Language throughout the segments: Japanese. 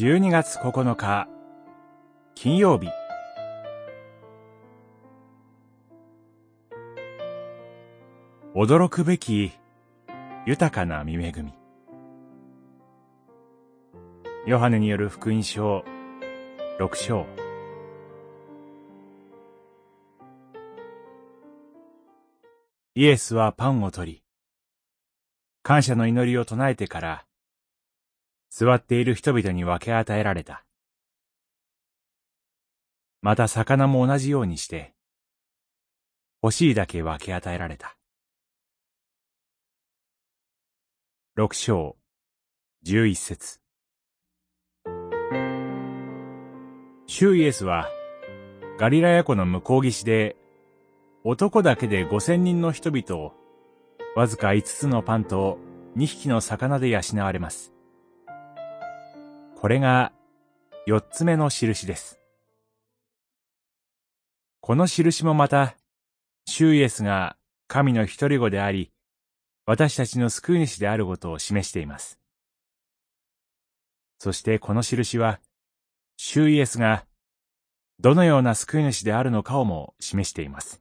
12月9日金曜日。驚くべき豊かな見恵み。ヨハネによる福音書6章。イエスはパンを取り感謝の祈りを唱えてから座っている人々に分け与えられた。また魚も同じようにして、欲しいだけ分け与えられた。六章、十一節。主イエスは、ガリラヤ湖の向こう岸で、男だけで五千人の人々を、わずか五つのパンと二匹の魚で養われます。これが四つ目の印です。この印もまた、シュイエスが神の一人子であり、私たちの救い主であることを示しています。そしてこの印は、シュイエスがどのような救い主であるのかをも示しています。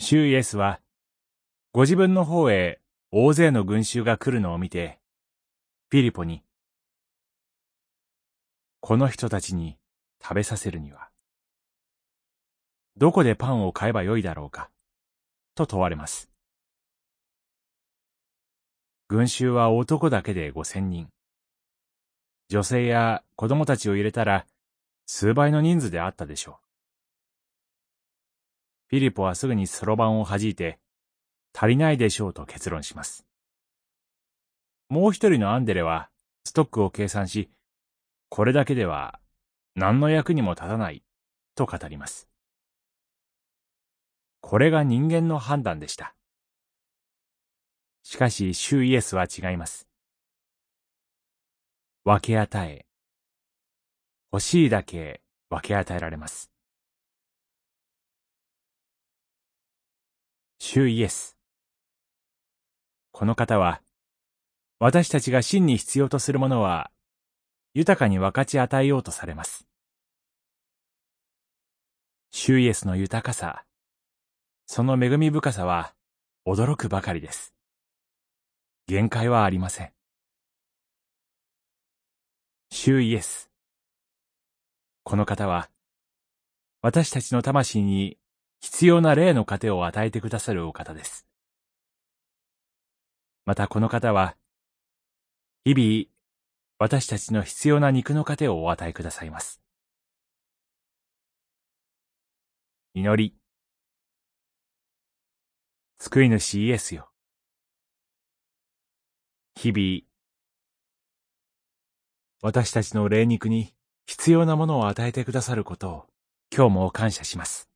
シュイエスは、ご自分の方へ大勢の群衆が来るのを見て、フィリポに、この人たちに食べさせるには、どこでパンを買えばよいだろうか、と問われます。群衆は男だけで五千人。女性や子供たちを入れたら、数倍の人数であったでしょう。フィリポはすぐにそろばんを弾いて、足りないでしょうと結論します。もう一人のアンデレは、ストックを計算し、これだけでは何の役にも立たない、と語ります。これが人間の判断でした。しかし、主イエスは違います。分け与え、欲しいだけ分け与えられます。主イエス。この方は、私たちが真に必要とするものは、豊かに分かち与えようとされます。主イエスの豊かさ、その恵み深さは驚くばかりです。限界はありません。主イエス。この方は、私たちの魂に必要な霊の糧を与えてくださるお方です。またこの方は、日々、私たちの必要な肉の糧をお与えくださいます。祈り。救い主イエスよ。日々、私たちの霊肉に必要なものを与えてくださることを今日も感謝します。